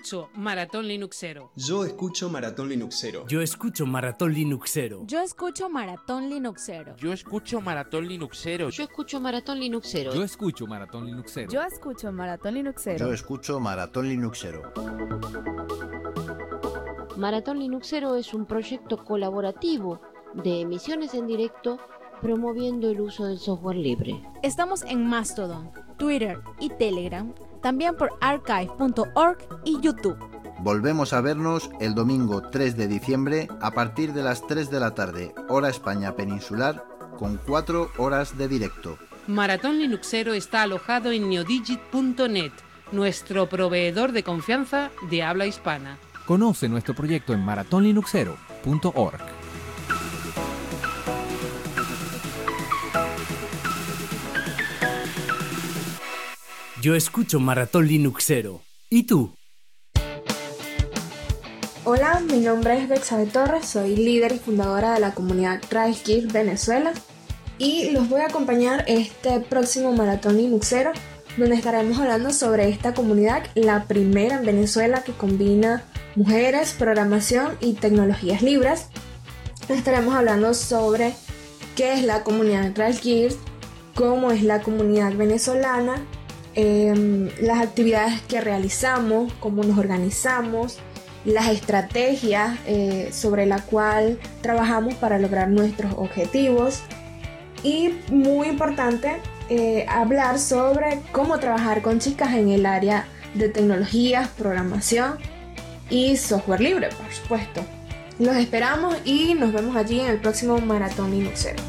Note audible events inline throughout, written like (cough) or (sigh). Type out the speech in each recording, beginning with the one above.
escucho Maratón Linuxero. Yo escucho Maratón Linuxero. Yo escucho Maratón Linuxero. Yo escucho Maratón Linuxero. Yo escucho Maratón Linuxero. Yo escucho Maratón Linuxero. Yo escucho Maratón Linuxero. Yo escucho Maratón Linuxero. Yo escucho Maratón Linuxero. Maratón Linuxero es un proyecto colaborativo de emisiones en directo promoviendo el uso del software libre. Estamos en Mastodon, Twitter y Telegram también por archive.org y YouTube. Volvemos a vernos el domingo 3 de diciembre a partir de las 3 de la tarde, hora España peninsular, con 4 horas de directo. Maratón Linuxero está alojado en neodigit.net, nuestro proveedor de confianza de habla hispana. Conoce nuestro proyecto en maratonlinuxero.org. Yo escucho Maratón Linuxero. ¿Y tú? Hola, mi nombre es Bexabe Torres, soy líder y fundadora de la comunidad Gear Venezuela y los voy a acompañar este próximo Maratón Linuxero donde estaremos hablando sobre esta comunidad, la primera en Venezuela que combina mujeres, programación y tecnologías libres. Estaremos hablando sobre qué es la comunidad Gear, cómo es la comunidad venezolana, Em, las actividades que realizamos, cómo nos organizamos, las estrategias eh, sobre la cual trabajamos para lograr nuestros objetivos y muy importante eh, hablar sobre cómo trabajar con chicas en el área de tecnologías, programación y software libre, por supuesto. Los esperamos y nos vemos allí en el próximo Maratón Linuxero.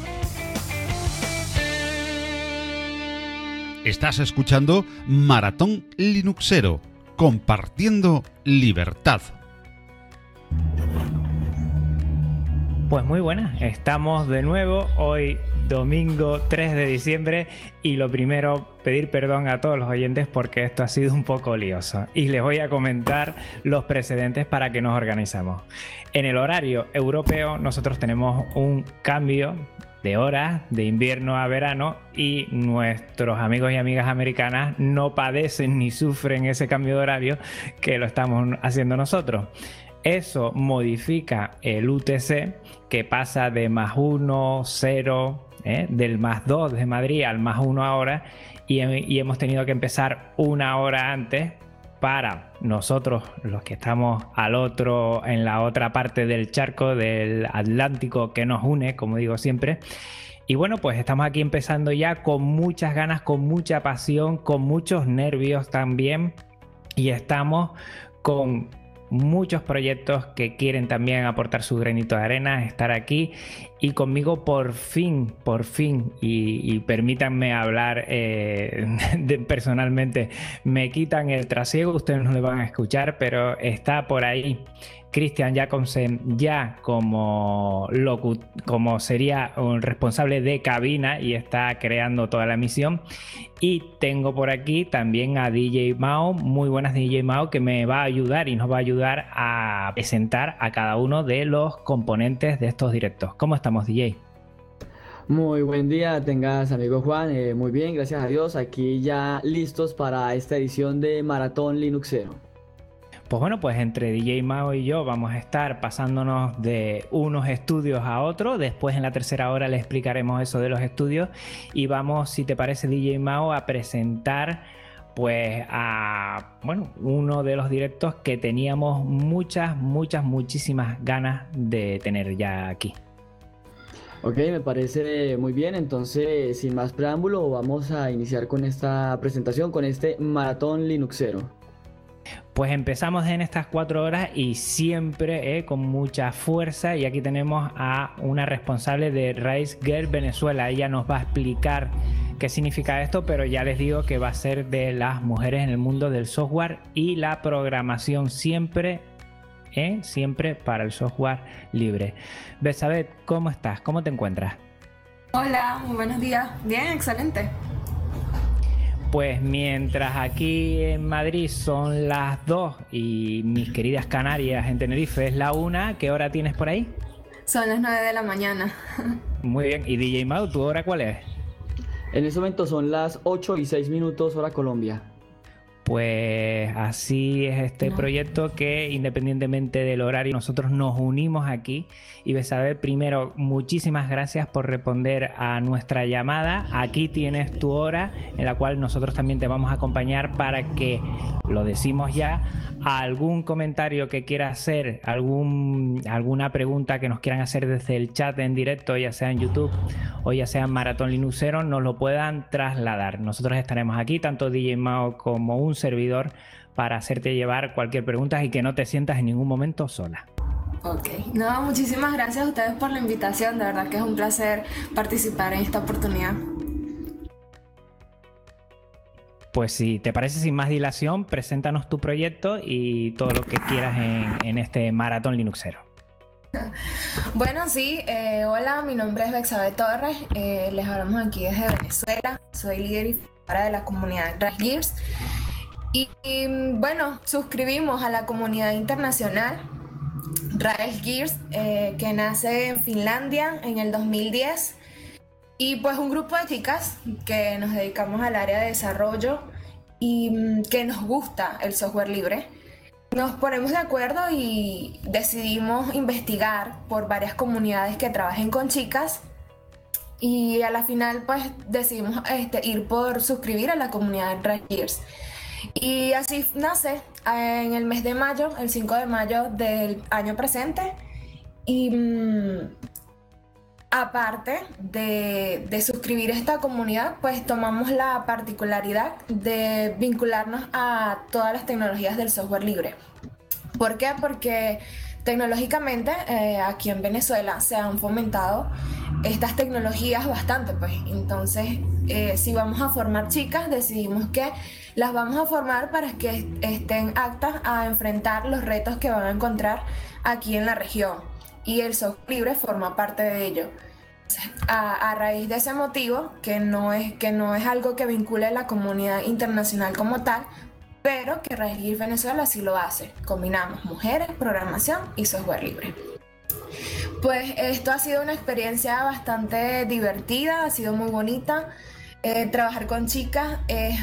Estás escuchando Maratón Linuxero, compartiendo libertad. Pues muy buenas, estamos de nuevo hoy domingo 3 de diciembre y lo primero pedir perdón a todos los oyentes porque esto ha sido un poco lioso y les voy a comentar los precedentes para que nos organizamos. En el horario europeo nosotros tenemos un cambio de horas de invierno a verano y nuestros amigos y amigas americanas no padecen ni sufren ese cambio de horario que lo estamos haciendo nosotros. Eso modifica el UTC que pasa de más 1, 0, ¿eh? del más 2 de Madrid al más 1 ahora y, y hemos tenido que empezar una hora antes para nosotros, los que estamos al otro, en la otra parte del charco del Atlántico que nos une, como digo siempre. Y bueno, pues estamos aquí empezando ya con muchas ganas, con mucha pasión, con muchos nervios también. Y estamos con muchos proyectos que quieren también aportar su granito de arena, estar aquí. Y conmigo por fin, por fin, y, permítanme hablar eh, (laughs) personalmente, me quitan el trasiego, ustedes no le van a escuchar, pero está por ahí Christian Jacobsen ya como, sería un responsable de cabina y está creando toda la misión. Y tengo por aquí también a DJ Mao, muy buenas DJ Mao, que me va a ayudar y nos va a ayudar a presentar a cada uno de los componentes de estos directos. ¿Cómo estamos DJ? Muy buen día, tengas amigo Juan. Eh, muy bien, gracias a Dios. Aquí ya listos para esta edición de Maratón Linuxero. Pues bueno, pues entre DJ Mao y yo vamos a estar pasándonos de unos estudios a otros. Después en la tercera hora le explicaremos eso de los estudios. Y vamos, si te parece, DJ Mao, a presentar pues a bueno, uno de los directos que teníamos muchas, muchas, muchísimas ganas de tener ya aquí. Ok, me parece muy bien. Entonces, sin más preámbulo, vamos a iniciar con esta presentación, con este maratón Linuxero. Pues empezamos en estas cuatro horas y siempre eh, con mucha fuerza. Y aquí tenemos a una responsable de Rise Girl Venezuela. Ella nos va a explicar qué significa esto, pero ya les digo que va a ser de las mujeres en el mundo del software y la programación siempre. Eh, siempre para el software libre. Besabet, ¿cómo estás? ¿Cómo te encuentras? Hola, muy buenos días. Bien, excelente. Pues mientras aquí en Madrid son las 2 y mis queridas Canarias en Tenerife es la 1, ¿qué hora tienes por ahí? Son las 9 de la mañana. Muy bien, ¿y DJ Mau, tu hora cuál es? En este momento son las 8 y 6 minutos hora Colombia. Pues así es este proyecto que independientemente del horario nosotros nos unimos aquí. Y Besabel primero muchísimas gracias por responder a nuestra llamada. Aquí tienes tu hora en la cual nosotros también te vamos a acompañar para que lo decimos ya algún comentario que quiera hacer algún, alguna pregunta que nos quieran hacer desde el chat en directo ya sea en YouTube o ya sea en Maratón Linuxero nos lo puedan trasladar nosotros estaremos aquí tanto DJ Mao como un servidor para hacerte llevar cualquier pregunta y que no te sientas en ningún momento sola. Ok, no, muchísimas gracias a ustedes por la invitación, de verdad que es un placer participar en esta oportunidad. Pues si te parece sin más dilación, preséntanos tu proyecto y todo lo que quieras en, este maratón Linuxero. Bueno, sí, eh, hola, mi nombre es Bexabe Torres, eh, les hablamos aquí desde Venezuela, soy líder y fundadora de la comunidad Gears. Y, y, bueno, suscribimos a la comunidad internacional Rail Gears, eh, que nace en Finlandia en el 2010. Y pues un grupo de chicas que nos dedicamos al área de desarrollo y mm, que nos gusta el software libre. Nos ponemos de acuerdo y decidimos investigar por varias comunidades que trabajen con chicas y a la final pues decidimos este, ir por suscribir a la comunidad Red Gears. Y así nace en el mes de mayo, el 5 de mayo del año presente. Y mmm, aparte de, suscribir esta comunidad, pues tomamos la particularidad de vincularnos a todas las tecnologías del software libre. ¿Por qué? Porque tecnológicamente eh, aquí en Venezuela se han fomentado estas tecnologías bastante, pues entonces eh, si vamos a formar chicas, decidimos que las vamos a formar para que estén aptas a enfrentar los retos que van a encontrar aquí en la región. Y el software libre forma parte de ello. A, a, raíz de ese motivo, que no, es, que no es algo que vincule a la comunidad internacional como tal, pero que Regir Venezuela sí lo hace. Combinamos mujeres, programación y software libre. Pues esto ha sido una experiencia bastante divertida, ha sido muy bonita. Eh, trabajar con chicas es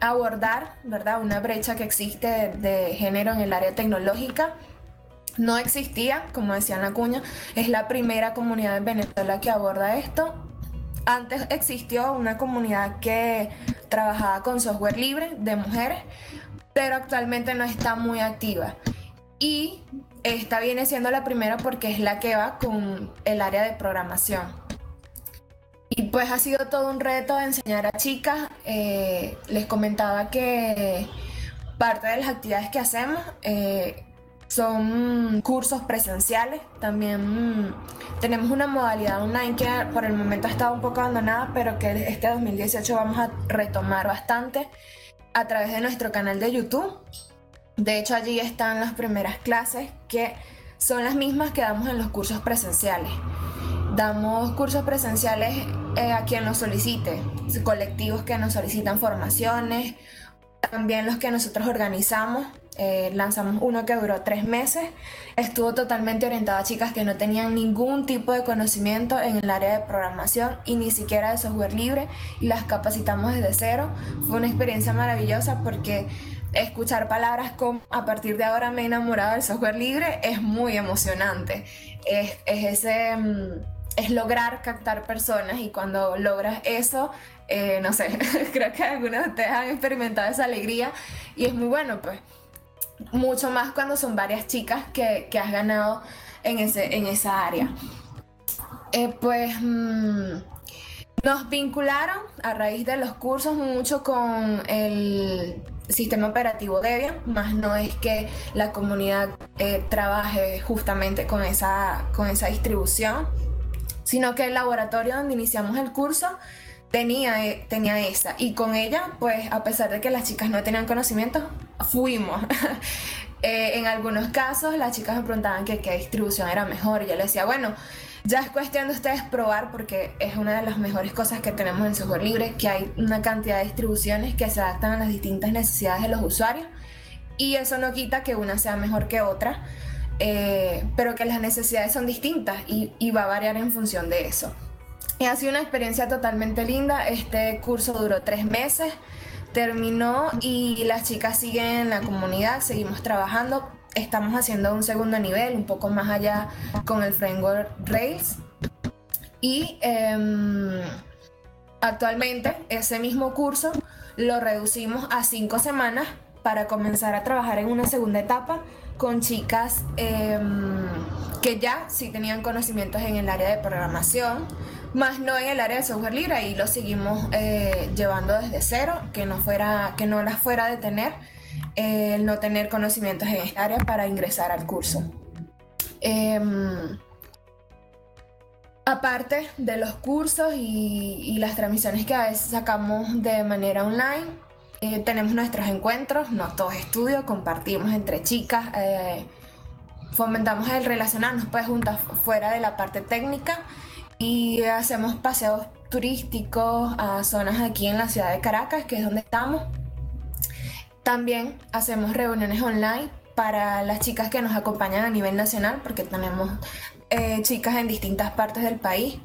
abordar, ¿verdad? Una brecha que existe de, de, género en el área tecnológica. No existía, como decía la cuña, es la primera comunidad en Venezuela que aborda esto. Antes existió una comunidad que trabajaba con software libre de mujeres, pero actualmente no está muy activa. Y esta viene siendo la primera porque es la que va con el área de programación. Y pues ha sido todo un reto enseñar a chicas. Eh, les comentaba que parte de las actividades que hacemos eh, son cursos presenciales. También tenemos una modalidad online que por el momento ha estado un poco abandonada, pero que este 2018 vamos a retomar bastante a través de nuestro canal de YouTube. De hecho, allí están las primeras clases que son las mismas que damos en los cursos presenciales. Damos cursos presenciales eh, a quien nos solicite, colectivos que nos solicitan formaciones, también los que nosotros organizamos. Eh, lanzamos uno que duró tres meses, estuvo totalmente orientado a chicas que no tenían ningún tipo de conocimiento en el área de programación y ni siquiera de software libre y las capacitamos desde cero. Fue una experiencia maravillosa porque escuchar palabras como a partir de ahora me he enamorado del software libre es muy emocionante. Es, es ese... Mm, es lograr captar personas y cuando logras eso, eh, no sé, (laughs) creo que algunos de ustedes han experimentado esa alegría y es muy bueno, pues. Mucho más cuando son varias chicas que, que has ganado en, ese, en esa área. Eh, pues mmm, nos vincularon a raíz de los cursos mucho con el sistema operativo Debian, más no es que la comunidad eh, trabaje justamente con esa, con esa distribución sino que el laboratorio donde iniciamos el curso tenía, eh, tenía esa. Y con ella, pues a pesar de que las chicas no tenían conocimiento, fuimos. (laughs) eh, en algunos casos las chicas me preguntaban qué distribución era mejor y yo les decía, bueno, ya es cuestión de ustedes probar porque es una de las mejores cosas que tenemos en software libre, que hay una cantidad de distribuciones que se adaptan a las distintas necesidades de los usuarios y eso no quita que una sea mejor que otra. eh, pero que las necesidades son distintas y va a variar en función de eso. Y ha sido una experiencia totalmente linda. Este curso duró tres meses, terminó y las chicas siguen en la comunidad, seguimos trabajando. Estamos haciendo un segundo nivel, un poco más allá con el framework Rails. Y em, actualmente ese mismo curso lo reducimos a cinco semanas para comenzar a trabajar en una segunda etapa con chicas em, que ya sí tenían conocimientos en el área de programación, más no en el área de software libre, y lo seguimos eh, llevando desde cero, que no, fuera, que no las fuera de tener, eh, el no tener conocimientos en esta área para ingresar al curso. Em, aparte de los cursos y, y, las transmisiones que a veces sacamos de manera online, eh, tenemos nuestros encuentros, no todos estudios, compartimos entre chicas, eh, fomentamos el relacionarnos pues juntas fuera de la parte técnica y hacemos paseos turísticos a zonas aquí en la ciudad de Caracas, que es donde estamos. También hacemos reuniones online para las chicas que nos acompañan a nivel nacional, porque tenemos eh, chicas en distintas partes del país,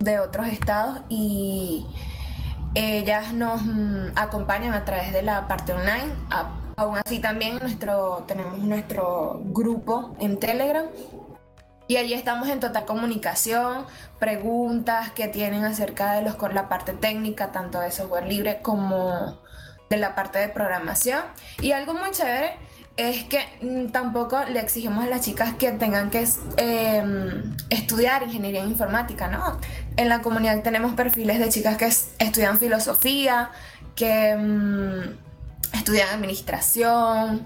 de otros estados, y ellas nos mm, acompañan a través de la parte online. aún así también tenemos nuestro grupo en Telegram y allí estamos en total comunicación, preguntas que tienen acerca de los, con la parte técnica, tanto de software libre como de la parte de programación. Y algo muy chévere es que mm, tampoco le exigimos a las chicas que tengan que em, estudiar ingeniería informática, ¿no? En la comunidad tenemos perfiles de chicas que estudian filosofía, que mm, estudian administración,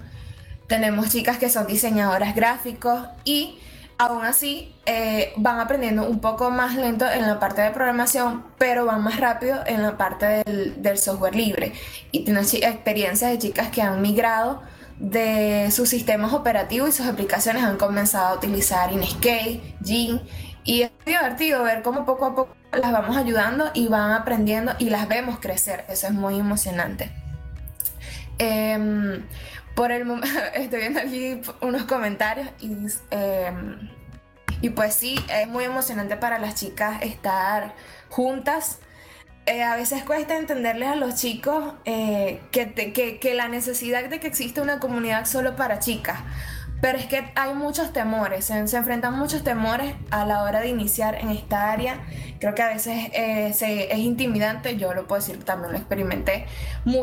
tenemos chicas que son diseñadoras gráficos y aún así eh, van aprendiendo un poco más lento en la parte de programación, pero van más rápido en la parte del, software libre. Y tienen experiencias de chicas que han migrado de sus sistemas operativos y sus aplicaciones han comenzado a utilizar Inkscape, Gin y es divertido ver cómo poco a poco las vamos ayudando y van aprendiendo y las vemos crecer. Eso es muy emocionante. Em, por el (laughs) estoy viendo aquí unos comentarios y, em, y pues sí, es muy emocionante para las chicas estar juntas eh, a veces cuesta entenderles a los chicos eh, que, que, la necesidad de que exista una comunidad solo para chicas. Pero es que hay muchos temores, se, enfrentan muchos temores a la hora de iniciar en esta área. Creo que a veces eh, es intimidante, yo lo puedo decir, también lo experimenté.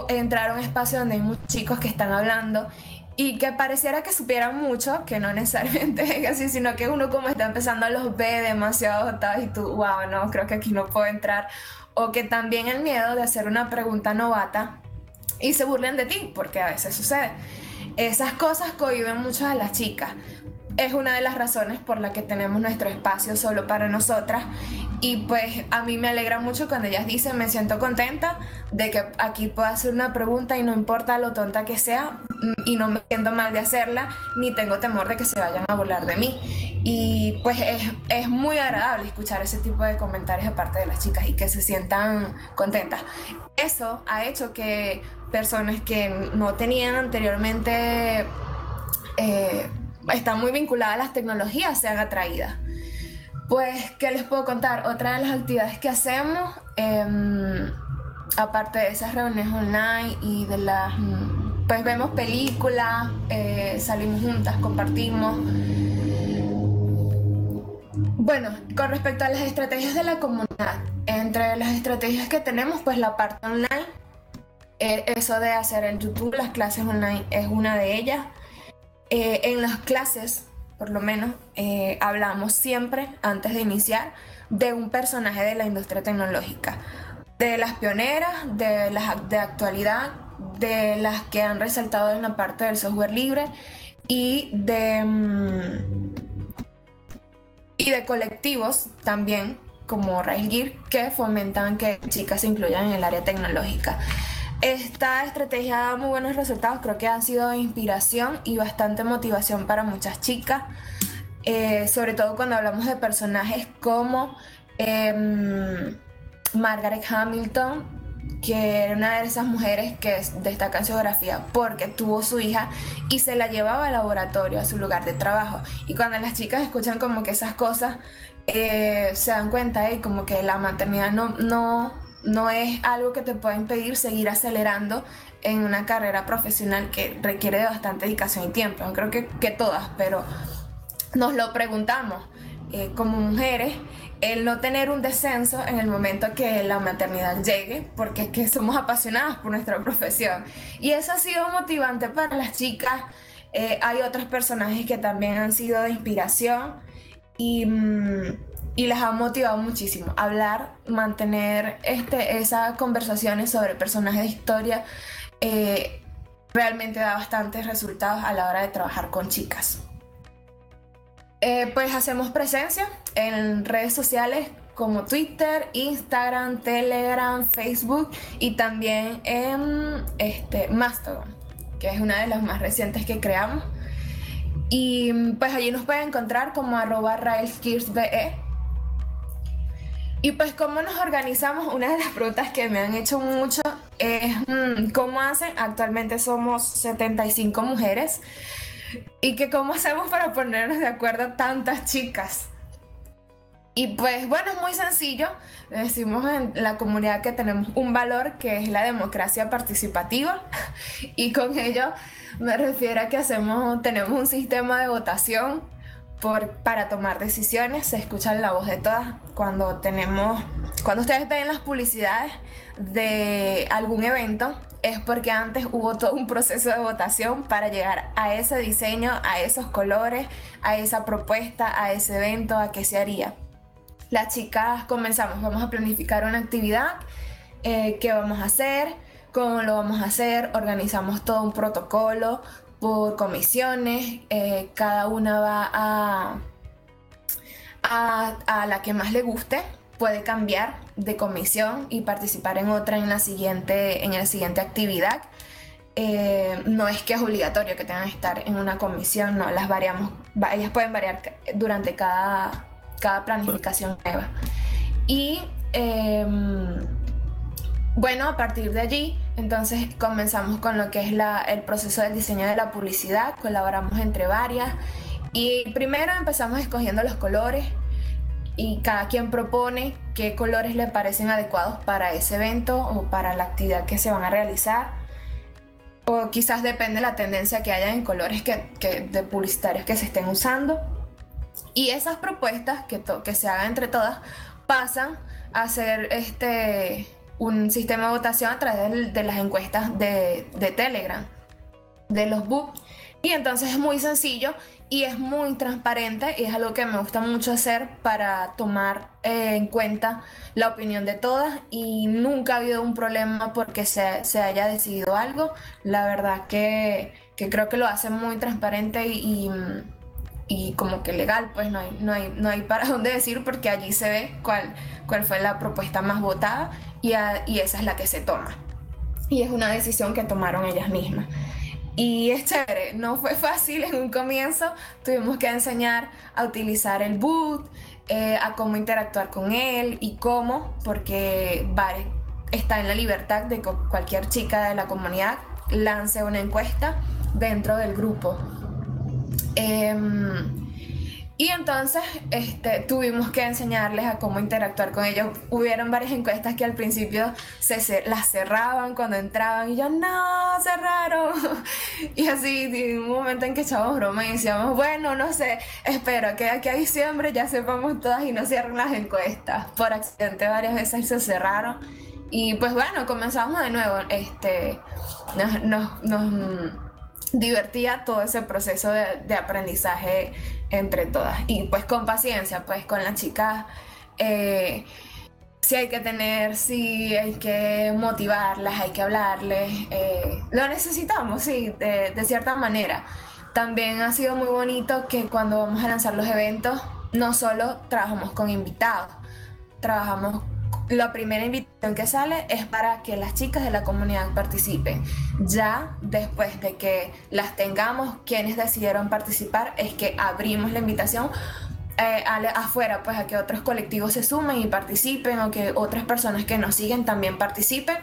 entrar a un espacio donde hay muchos chicos que están hablando y que pareciera que supieran mucho, que no (laughs) necesariamente es así, sino que uno como está empezando los ve demasiado agotados y tú, wow, no, creo que aquí no puedo entrar o que también el miedo de hacer una pregunta novata y se burlen de ti, porque a veces sucede. Esas cosas cohiben mucho a las chicas. Es una de las razones por la que tenemos nuestro espacio solo para nosotras y pues a mí me alegra mucho cuando ellas dicen me siento contenta de que aquí pueda hacer una pregunta y no importa lo tonta que sea mm, y no me siento mal de hacerla ni tengo temor de que se vayan a burlar de mí. Y pues es, es, muy agradable escuchar ese tipo de comentarios de parte de las chicas y que se sientan contentas. Eso ha hecho que personas que no tenían anteriormente, eh, están muy vinculadas a las tecnologías, sean atraídas. Pues, ¿qué les puedo contar? Otra de las actividades que hacemos, eh, aparte de esas reuniones online y de las... Pues vemos películas, eh, salimos juntas, compartimos. Bueno, con respecto a las estrategias de la comunidad, entre las estrategias que tenemos, pues la parte online, eh, eso de hacer en YouTube las clases online es una de ellas. Eh, en las clases, por lo menos, eh, hablamos siempre, antes de iniciar, de un personaje de la industria tecnológica, de las pioneras, de las de actualidad, de las que han resaltado en la parte del software libre y de... Mm, y de colectivos también como Railgear que fomentan que chicas se incluyan en el área tecnológica. Esta estrategia da muy buenos resultados, creo que han sido inspiración y bastante motivación para muchas chicas, eh, sobre todo cuando hablamos de personajes como em, Margaret Hamilton, que era una de esas mujeres que destaca en geografía porque tuvo su hija y se la llevaba al laboratorio, a su lugar de trabajo. Y cuando las chicas escuchan como que esas cosas, eh, se dan cuenta y como que la maternidad no, no, no es algo que te pueda impedir seguir acelerando en una carrera profesional que requiere de bastante dedicación y tiempo. Creo que, que todas, pero nos lo preguntamos eh, como mujeres el no tener un descenso en el momento que la maternidad llegue, porque es que somos apasionadas por nuestra profesión. Y eso ha sido motivante para las chicas. Eh, hay otros personajes que también han sido de inspiración y, mm, y les ha motivado muchísimo. Hablar, mantener este, esas conversaciones sobre personajes de historia eh, realmente da bastantes resultados a la hora de trabajar con chicas. Eh, pues hacemos presencia en redes sociales como Twitter, Instagram, Telegram, Facebook y también en este, Mastodon, que es una de las más recientes que creamos. Y pues allí nos pueden encontrar como arroba raelskirsbe. Y pues cómo nos organizamos, una de las preguntas que me han hecho mucho es mm, cómo hacen, actualmente somos 75 mujeres y que cómo hacemos para ponernos de acuerdo tantas chicas. Y pues bueno, es muy sencillo. Decimos en la comunidad que tenemos un valor que es la democracia participativa (laughs) y con ello me refiero a que hacemos, tenemos un sistema de votación por, para tomar decisiones. Se escucha la voz de todas cuando tenemos, cuando ustedes ven las publicidades de algún evento, es porque antes hubo todo un proceso de votación para llegar a ese diseño, a esos colores, a esa propuesta, a ese evento, a qué se haría. Las chicas comenzamos, vamos a planificar una actividad, eh, qué vamos a hacer, cómo lo vamos a hacer, organizamos todo un protocolo por comisiones, eh, cada una va a, a, a la que más le guste, puede cambiar de comisión y participar en otra en la siguiente, en la siguiente actividad. Eh, no es que es obligatorio que tengan que estar en una comisión, no, las variamos, ellas pueden variar durante cada, cada planificación nueva. Y em, bueno, a partir de allí, entonces comenzamos con lo que es el proceso del diseño de la publicidad, colaboramos entre varias y primero empezamos escogiendo los colores, y cada quien propone qué colores le parecen adecuados para ese evento o para la actividad que se van a realizar. O quizás depende de la tendencia que haya en colores que, de publicitarios que se estén usando. Y esas propuestas que, que se hagan entre todas pasan a ser este, un sistema de votación a través de, las encuestas de, de Telegram, de los books. Y entonces es muy sencillo y es muy transparente y es algo que me gusta mucho hacer para tomar eh, en cuenta la opinión de todas y nunca ha habido un problema porque se, se haya decidido algo. La verdad que, que, creo que lo hace muy transparente y, y, como que legal, pues no hay, no, hay, no hay para (laughs) dónde decir porque allí se ve cuál, cuál fue la propuesta más votada y, y esa es la que se toma. Y es una decisión que tomaron ellas mismas. Y es chévere, no fue fácil en un comienzo, tuvimos que enseñar a utilizar el boot, eh, a cómo interactuar con él y cómo, porque está en la libertad de que cualquier chica de la comunidad lance una encuesta dentro del grupo. Em, y entonces este, tuvimos que enseñarles a cómo interactuar con ellos. Hubieron varias encuestas que al principio se, las cerraban cuando entraban y yo, no, cerraron. (laughs) Y así, en un momento en que echábamos broma y decíamos, bueno, no sé, espero que aquí a diciembre ya sepamos todas y no cierren las encuestas. Por accidente varias veces se cerraron. Y pues bueno, comenzamos de nuevo. Este, nos, nos, divertía todo ese proceso de, de aprendizaje entre todas. Y pues con paciencia, pues con las chicas, eh, si hay que tener, si hay que motivarlas, hay que hablarles. Eh, lo necesitamos, sí, de, de cierta manera. También ha sido muy bonito que cuando vamos a lanzar los eventos, no solo trabajamos con invitados, trabajamos la primera invitación que sale es para que las chicas de la comunidad participen. Ya después de que las tengamos, quienes decidieron participar, es que abrimos la invitación eh, afuera, pues a que otros colectivos se sumen y participen o que otras personas que nos siguen también participen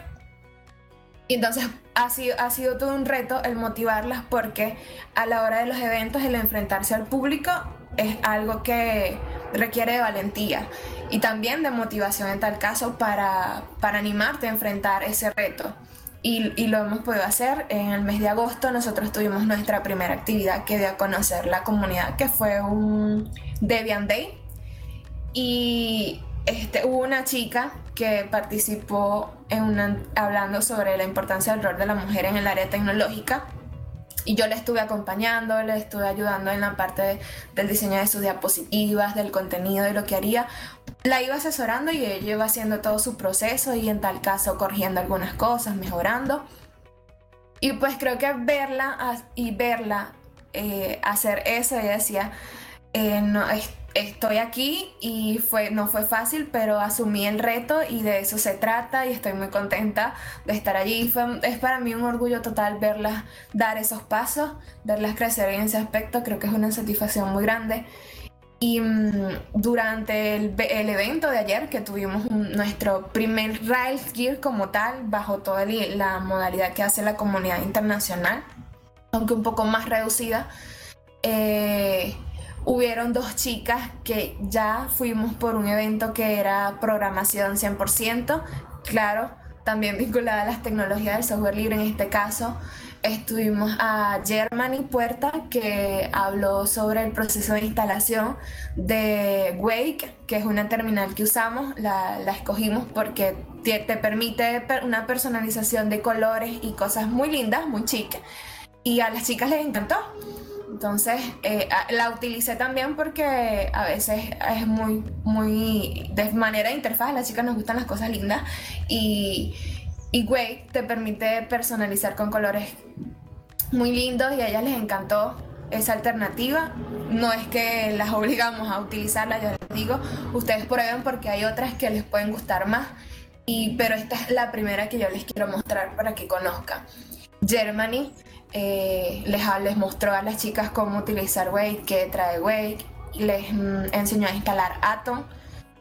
Y entonces ha sido, ha sido todo un reto el motivarlas porque a la hora de los eventos el enfrentarse al público es algo que requiere de valentía y también de motivación en tal caso para, para animarte a enfrentar ese reto. Y, y, lo hemos podido hacer. En el mes de agosto nosotros tuvimos nuestra primera actividad que dio a conocer la comunidad, que fue un Debian Day. Y este, hubo una chica que participó en una, hablando sobre la importancia del rol de la mujer en el área tecnológica y yo le estuve acompañando, le estuve ayudando en la parte del diseño de sus diapositivas, del contenido, de lo que haría. La iba asesorando y ella iba haciendo todo su proceso y en tal caso corrigiendo algunas cosas, mejorando. Y pues creo que verla y verla eh, hacer eso, ella decía, eh, no, estoy aquí y fue, no fue fácil, pero asumí el reto y de eso se trata y estoy muy contenta de estar allí. es para mí un orgullo total verlas dar esos pasos, verlas crecer en ese aspecto, creo que es una satisfacción muy grande. Y mm, durante el, evento de ayer, que tuvimos nuestro primer Rails Gear como tal, bajo toda la modalidad que hace la comunidad internacional, aunque un poco más reducida, eh, hubieron dos chicas que ya fuimos por un evento que era programación 100%, claro, también vinculada a las tecnologías del software libre en este caso. Estuvimos a Germany Puerta que habló sobre el proceso de instalación de Wake, que es una terminal que usamos, la, la escogimos porque te, te permite una personalización de colores y cosas muy lindas, muy chic. Y a las chicas les encantó. Entonces eh, la utilicé también porque a veces es muy, muy de manera de interfaz, a las chicas nos gustan las cosas lindas y, y te permite personalizar con colores muy lindos y a ellas les encantó esa alternativa. No es que las (laughs) obligamos a utilizarla, yo les digo, ustedes prueben porque hay otras que les pueden gustar más, y, pero esta es la primera que yo les quiero mostrar para que conozcan. Germany eh, les, mostró a las chicas cómo utilizar Wake, qué trae Wake, les mm, enseñó a instalar Atom,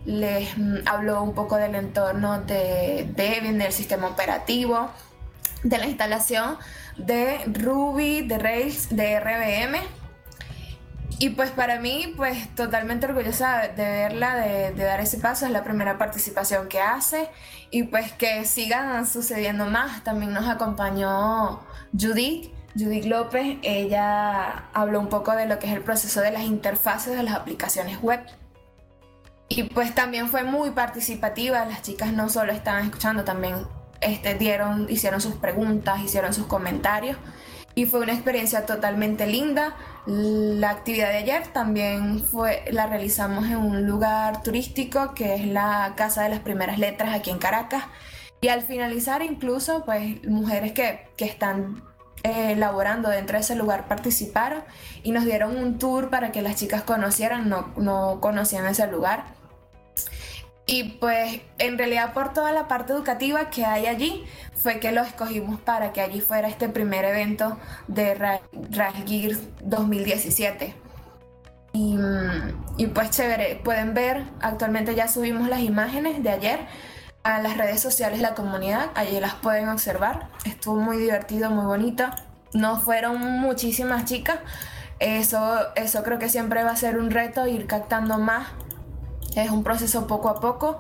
les mm, habló un poco del entorno de Debian, del sistema operativo, de la instalación de Ruby, de Rails, de RBM. Y pues para mí, pues totalmente orgullosa de verla, de, de, dar ese paso, es la primera participación que hace y pues que sigan sucediendo más. También nos acompañó Judith, Judith López, ella habló un poco de lo que es el proceso de las interfaces de las aplicaciones web. Y pues también fue muy participativa, las chicas no solo estaban escuchando, también este, dieron, hicieron sus preguntas, hicieron sus comentarios. Y fue una experiencia totalmente linda. La actividad de ayer también fue, la realizamos en un lugar turístico que es la Casa de las Primeras Letras aquí en Caracas. Y al finalizar incluso, pues mujeres que, que están eh, laborando dentro de ese lugar participaron y nos dieron un tour para que las chicas conocieran, no, no conocían ese lugar. Y pues en realidad por toda la parte educativa que hay allí fue que lo escogimos para que allí fuera este primer evento de Gear 2017. Y, y, pues chévere, pueden ver, actualmente ya subimos las imágenes de ayer las redes sociales la comunidad, allí las pueden observar. Estuvo muy divertido, muy bonito. No fueron muchísimas chicas. Eso, eso creo que siempre va a ser un reto, ir captando más. Es un proceso poco a poco,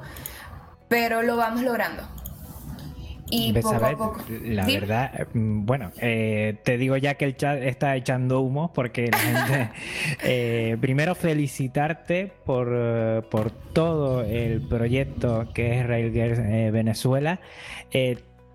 pero lo vamos logrando. Y poco a poco. La verdad, mm, bueno, eh, te digo ya que el chat está echando humo porque la gente. (laughs) Eh, primero, felicitarte por, eh, por todo el proyecto que es Railgirls Venezuela.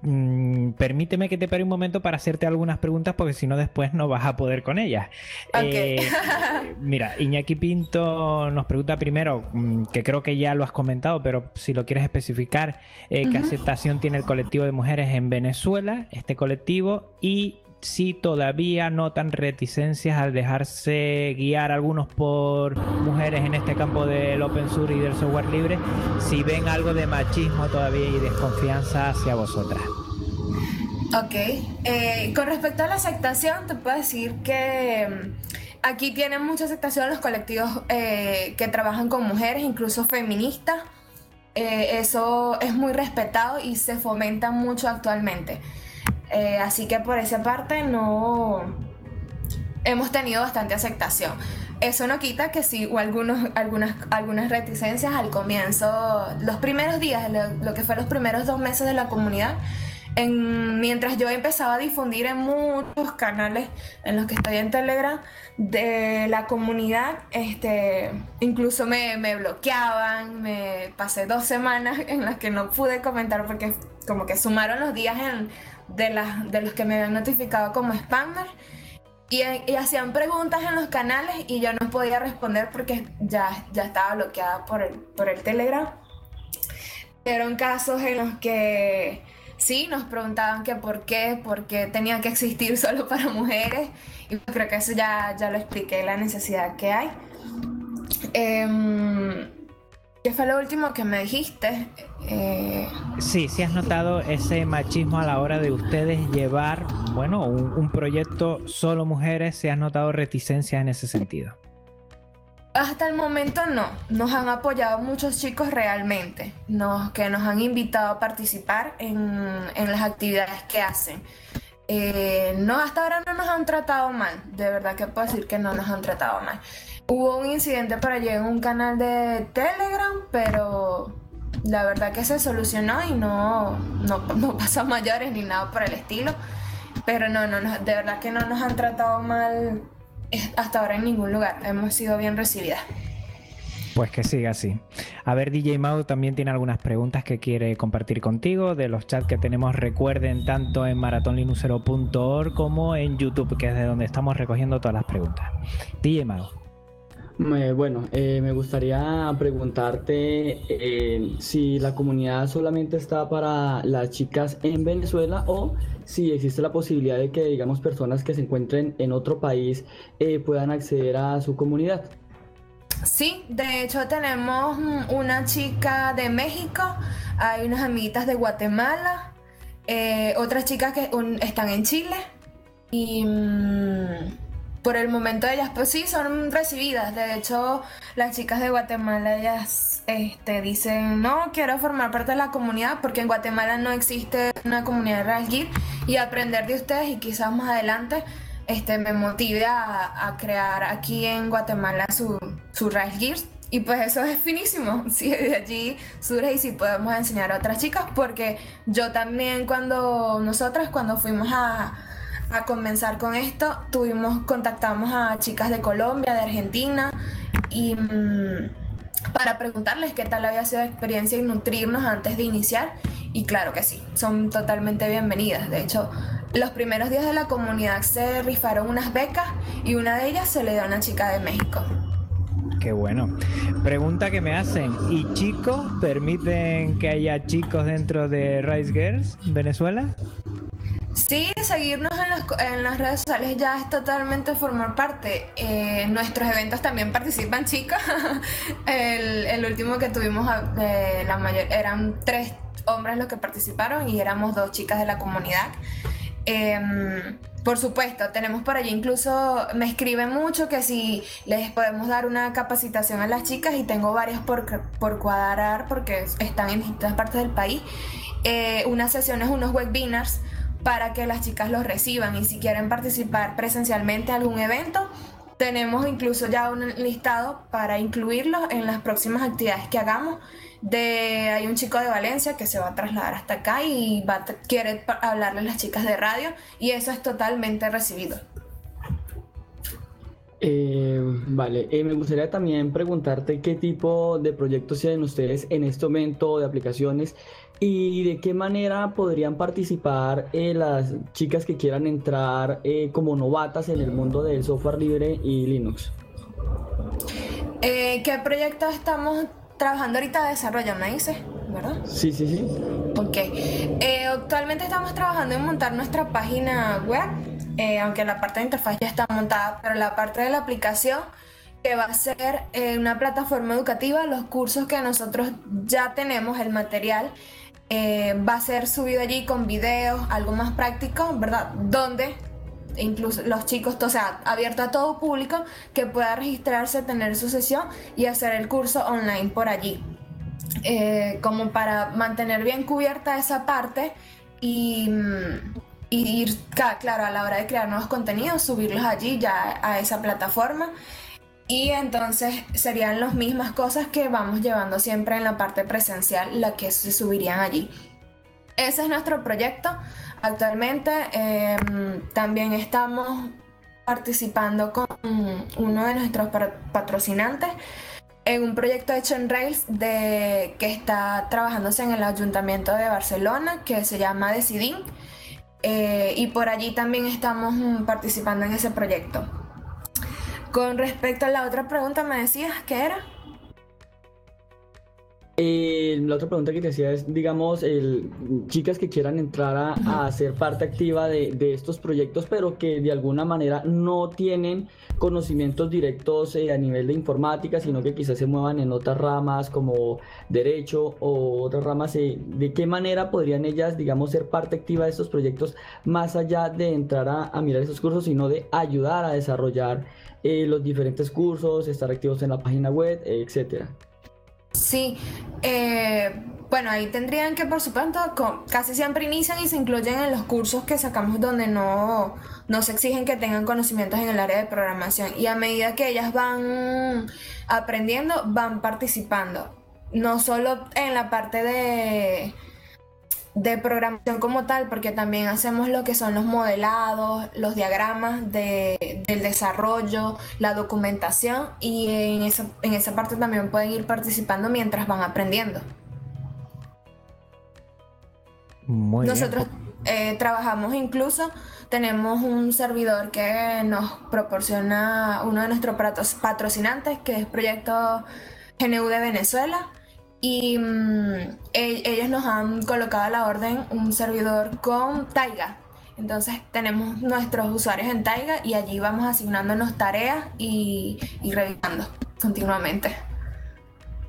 Mm, permíteme que te pare un momento para hacerte algunas preguntas porque si no después no vas a poder con ellas. Eh, (laughs) mira, Iñaki Pinto nos pregunta primero, mm, que creo que ya lo has comentado, pero si lo quieres especificar, eh, ¿qué aceptación tiene el colectivo de mujeres en Venezuela, este colectivo? Y si todavía notan reticencias al dejarse guiar algunos por mujeres en este campo del open source y del software libre, si ven algo de machismo todavía y desconfianza hacia vosotras. Ok, eh, con respecto a la aceptación, te puedo decir que mm, aquí tienen mucha aceptación los colectivos eh, que trabajan con mujeres, incluso feministas. Eh, eso es muy respetado y se fomenta mucho actualmente. Eh, así que por esa parte no hemos tenido bastante aceptación. Eso no quita que sí hubo algunos, algunas, algunas reticencias al comienzo, los primeros días, lo, lo que fue los primeros dos meses de la comunidad. En, mientras yo empezaba a difundir en muchos canales en los que estoy en Telegram de la comunidad, este, incluso me, me bloqueaban, me pasé dos semanas (laughs) en las que no pude comentar porque como que sumaron los días en, de, de los que me habían notificado como spammer. Y, hacían preguntas en los canales y yo no podía responder porque ya, ya estaba bloqueada por el, por el Telegram. Pero en casos en los que sí, nos preguntaban que por qué, por qué tenía que existir (laughs) solo para mujeres. Y creo que eso ya, ya lo expliqué, la necesidad que hay. Eh, ¿Qué fue lo último que me dijiste? Eh... Sí, sí has notado ese machismo a la hora de ustedes llevar, bueno, un, un proyecto solo mujeres, ¿se has notado reticencia en ese sentido? Hasta el momento no, nos han apoyado muchos chicos realmente, nos, que nos han invitado a participar en, en las actividades que hacen. Eh, no, hasta ahora no nos han tratado mal, de verdad que puedo decir que no nos han tratado mal. Hubo un incidente por allí en un canal de Telegram, pero la verdad que se solucionó y no, no, no pasó mayores ni nada por el estilo. Pero no, no, de verdad que no nos han tratado mal hasta ahora en ningún lugar. Hemos sido bien recibidas. Pues que siga así. A ver, DJ Mau también tiene algunas preguntas que quiere compartir contigo de los chats que tenemos. Recuerden tanto en maratonlinusero.org como en YouTube, que es de donde estamos recogiendo todas las preguntas. DJ Mau. Eh, bueno, eh, me gustaría preguntarte eh, si la comunidad solamente está para las chicas en Venezuela o si existe la posibilidad de que, digamos, personas que se encuentren en otro país puedan acceder a su comunidad. Sí, de hecho tenemos una chica de México, hay unas amiguitas de Guatemala, otras chicas que están en Chile y... Mm, por el momento ellas pues sí son recibidas. De hecho, las chicas de Guatemala ellas este, dicen, no, quiero formar parte de la comunidad porque en Guatemala no existe una comunidad de Rail y aprender de ustedes y quizás más adelante este, me motive a, crear aquí en Guatemala su, su Rail Y pues eso es finísimo, (laughs) si de allí surge y si podemos enseñar a otras chicas, porque yo también cuando nosotras cuando fuimos a, a comenzar con esto, tuvimos, contactamos a chicas de Colombia, de Argentina, y mm, para preguntarles qué tal había sido la experiencia y nutrirnos antes de iniciar. Y claro que sí, son totalmente bienvenidas. De hecho, los primeros días de la comunidad se rifaron unas becas y una de ellas se le dio a una chica de México. Qué bueno. Pregunta que me hacen, ¿y chicos permiten que haya chicos dentro de Rice Girls Venezuela? Sí, seguirnos en las, en las, redes sociales ya es totalmente formar parte. En nuestros eventos también participan (laughs) chicas. el, el, último que tuvimos, de la mayor, eran tres hombres los que participaron y éramos dos chicas de la comunidad. Eh, por supuesto, tenemos por allí incluso, me escriben mucho que si les podemos dar una capacitación a las chicas y tengo varias por, por cuadrar porque están en distintas partes del país. Eh, unas sesiones, unos webinars para que las chicas los reciban y si quieren participar presencialmente en algún evento, tenemos incluso ya un listado para incluirlos en las próximas actividades que hagamos. De, hay un chico de Valencia que se va a trasladar hasta acá y va, quiere hablarle a las chicas de radio y eso es totalmente recibido. Eh, vale, eh, me gustaría también preguntarte qué tipo de proyectos tienen ustedes en este momento de aplicaciones ¿Y de qué manera podrían participar eh, las chicas que quieran entrar eh, como novatas en el mundo del software libre y Linux? Eh, ¿Qué proyecto estamos trabajando ahorita de desarrollo, me dices? ¿Verdad? Sí, sí, sí. Ok. actualmente estamos trabajando en montar nuestra página web, aunque la parte de interfaz ya está montada, pero la parte de la aplicación que va a ser una plataforma educativa, los cursos que nosotros ya tenemos, el material eh, va a ser subido allí con videos, algo más práctico, ¿verdad? Donde incluso los chicos, o sea, abierto a todo público que pueda registrarse, tener su sesión y hacer el curso online por allí. Eh, como para mantener bien cubierta esa parte y, y ir, claro, a la hora de crear nuevos contenidos, subirlos allí ya a esa plataforma. Y entonces serían las mismas cosas que vamos llevando siempre en la parte presencial, las que se subirían allí. Ese es nuestro proyecto. Actualmente em, también estamos participando con uno de nuestros patrocinantes en un proyecto hecho en Rails de, que está trabajándose en el Ayuntamiento de Barcelona, que se llama Decidin. Eh, y por allí también estamos participando en ese proyecto. Con respecto a la otra pregunta, me decías, ¿qué era? Eh, la otra pregunta que te hacía es, digamos, el, chicas que quieran entrar a, ser parte activa de, estos proyectos, pero que de alguna manera no tienen conocimientos directos eh, a nivel de informática, sino que quizás se muevan en otras ramas como derecho o otras ramas. Eh, ¿De qué manera podrían ellas, digamos, ser parte activa de estos proyectos más allá de entrar a, a mirar esos cursos, sino de ayudar a desarrollar los diferentes cursos, estar activos en la página web, etcétera? Sí, eh, bueno, ahí tendrían que, por supuesto, casi siempre inician y se incluyen en los cursos que sacamos donde no, no se exigen que tengan conocimientos en el área de programación. Y a medida que ellas van aprendiendo, van participando. No solo en la parte de de programación como tal, porque también hacemos lo que son los modelados, los diagramas de, del desarrollo, la documentación y en esa, en esa parte también pueden ir participando mientras van aprendiendo. Nosotros eh, trabajamos incluso, tenemos un servidor que nos proporciona uno de nuestros patrocinantes, que es Proyecto GNU de Venezuela y mm, e-, ellos nos han colocado a la orden un servidor con Taiga. Entonces tenemos nuestros usuarios en Taiga y allí vamos asignándonos tareas y revisando continuamente.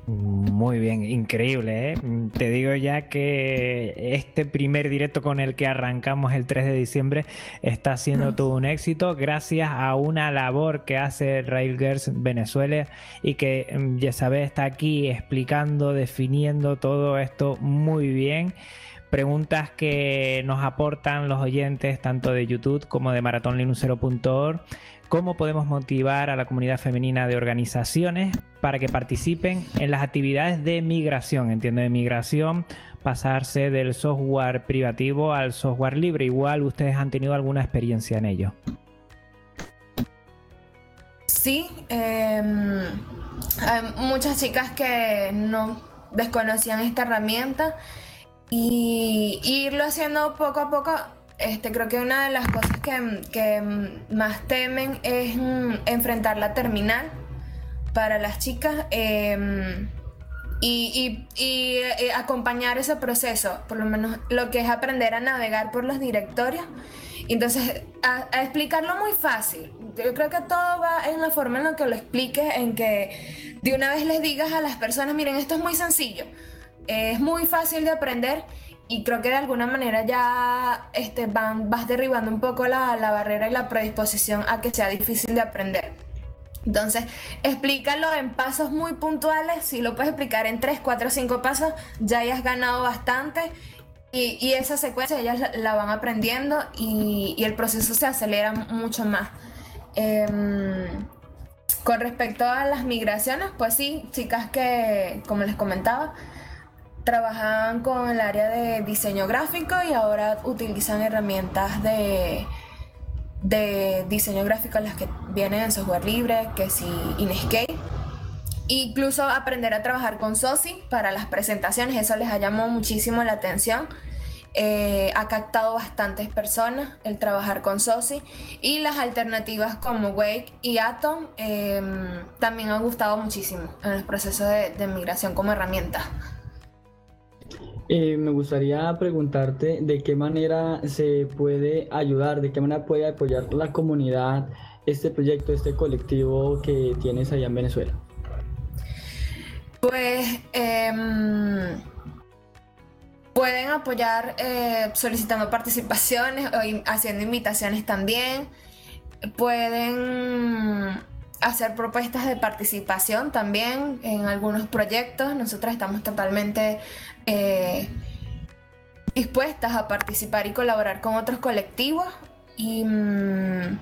Muy bien, increíble. ¿eh? Te digo ya que este primer directo con el que arrancamos el 3 de diciembre está siendo todo un éxito gracias a una labor que hace Railgirls Venezuela y que mm, ya está aquí explicando, definiendo todo esto muy bien preguntas que nos aportan los oyentes tanto de YouTube como de maratonlinusero.org cómo podemos motivar a la comunidad femenina de organizaciones para que participen en las actividades de migración. Entiendo de migración, pasarse del software privativo al software libre. Igual ustedes han tenido alguna experiencia en ello. Sí, em, hay muchas chicas que no desconocían esta herramienta y irlo haciendo poco a poco este, creo que una de las cosas que, más temen es mm, enfrentar la terminal para las chicas em, y, eh, acompañar ese proceso, por lo menos lo que es aprender a navegar por los directorios. Entonces, a, explicarlo muy fácil. Yo creo que todo va en la forma en la que lo expliques, en que de una vez les digas a las personas, miren, esto es muy sencillo, es muy fácil de aprender y creo que de alguna manera ya este, vas derribando un poco la, la, barrera y la predisposición a que sea difícil de aprender. Entonces, explícalo en pasos muy puntuales. Si lo puedes explicar en 3, 4, 5 pasos, ya hayas ganado bastante. Y, y esa secuencia ellas la, van aprendiendo y, y, el proceso se acelera mucho más. Em, con respecto a las migraciones, pues sí, chicas que, como les comentaba, trabajaban con el área de diseño gráfico y ahora utilizan herramientas de, de diseño gráfico las que vienen en software libre, que si Inkscape. Incluso aprender a trabajar con SOSI para las presentaciones, eso les ha llamado muchísimo la atención. Eh, ha captado bastantes personas el trabajar con SOSI y las alternativas como Wake y Atom em, también han gustado muchísimo en los procesos de, de migración como herramientas. Eh, me gustaría preguntarte de qué manera se puede ayudar, de qué manera puede apoyar la comunidad este proyecto, este colectivo que tienes allá en Venezuela. Pues em, pueden apoyar eh, solicitando participaciones o haciendo invitaciones también. Pueden hacer propuestas de participación también en algunos proyectos. Nosotros estamos totalmente eh, dispuestas a participar y colaborar con otros colectivos y mm,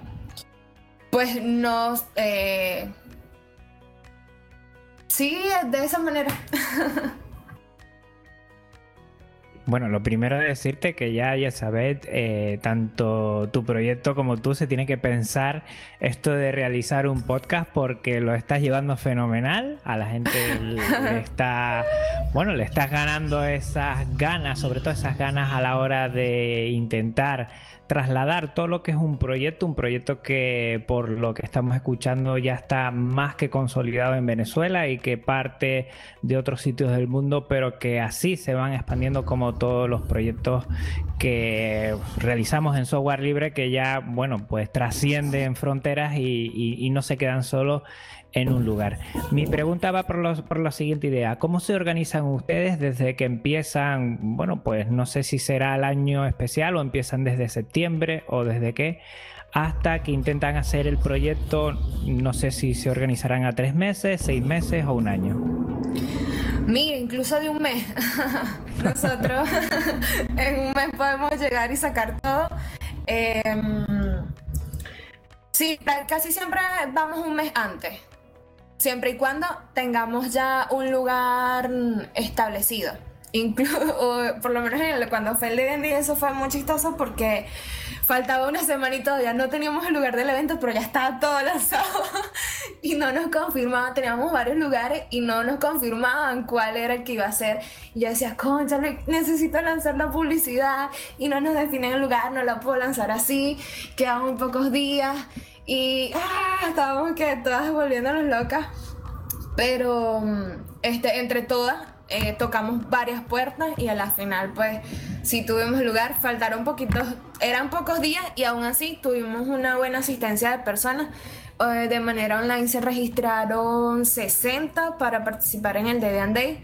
pues nos... Eh, sí, de esa manera. (laughs) Bueno, lo primero es decirte que ya, ya sabes, eh, tanto tu proyecto como tú se tiene que pensar esto de realizar un podcast porque lo estás llevando fenomenal. A la gente (laughs) le está, bueno, le estás ganando esas ganas, sobre todo esas ganas a la hora de intentar trasladar todo lo que es un proyecto, un proyecto que por lo que estamos escuchando ya está más que consolidado en Venezuela y que parte de otros sitios del mundo, pero que así se van expandiendo como todos los proyectos que realizamos en software libre que ya, bueno, pues trascienden fronteras y, no se quedan solo en un lugar. Mi pregunta va por, los, por la siguiente idea. ¿Cómo se organizan ustedes desde que empiezan, bueno, pues no sé si será el año especial o empiezan desde septiembre o desde qué, hasta que intentan hacer el proyecto, no sé si se organizarán a tres meses, seis meses o un año? Mira, incluso de un mes. (laughs) Nosotros (laughs) en un mes podemos llegar y sacar todo. Em, sí, casi siempre vamos un mes antes siempre y cuando tengamos ya un lugar establecido. Incluso, (laughs) por lo menos cuando fue el de eso fue muy chistoso porque faltaba una semana y todavía no teníamos el lugar del evento, pero ya estaba todo lanzado (laughs) y no nos confirmaban, teníamos varios lugares y no nos confirmaban cuál era el que iba a ser. Y yo decía, concha, necesito lanzar la publicidad y no nos definen el lugar, no la puedo lanzar así, quedan muy pocos días. Y ah, estábamos que todas volviéndonos locas. Pero mm, este, entre todas eh, tocamos varias puertas y a la final pues sí tuvimos lugar, faltaron poquitos, eran pocos días y aún así tuvimos una buena asistencia de personas. Eh, de manera online se registraron 60 para participar en el Day Day.